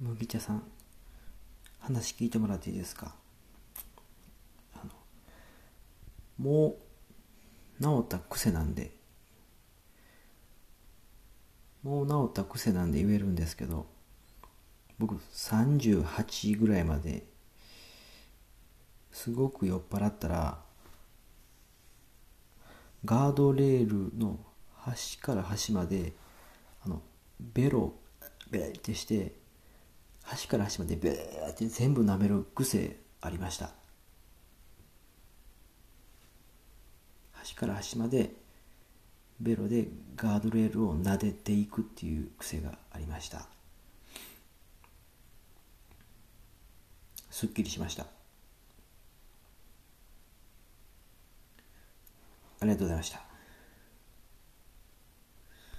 麦茶さん話聞いてもらっていいですか？あのもう治った癖なんでもう治った癖なんで言えるんですけど僕38ぐらいまですごく酔っ払ったらガードレールの端から端まであのベロベーってして端から端までベーって全部舐める癖ありました。端から端までベロでガードレールを撫でていくっていう癖がありました。すっきりしました。ありがとうございました。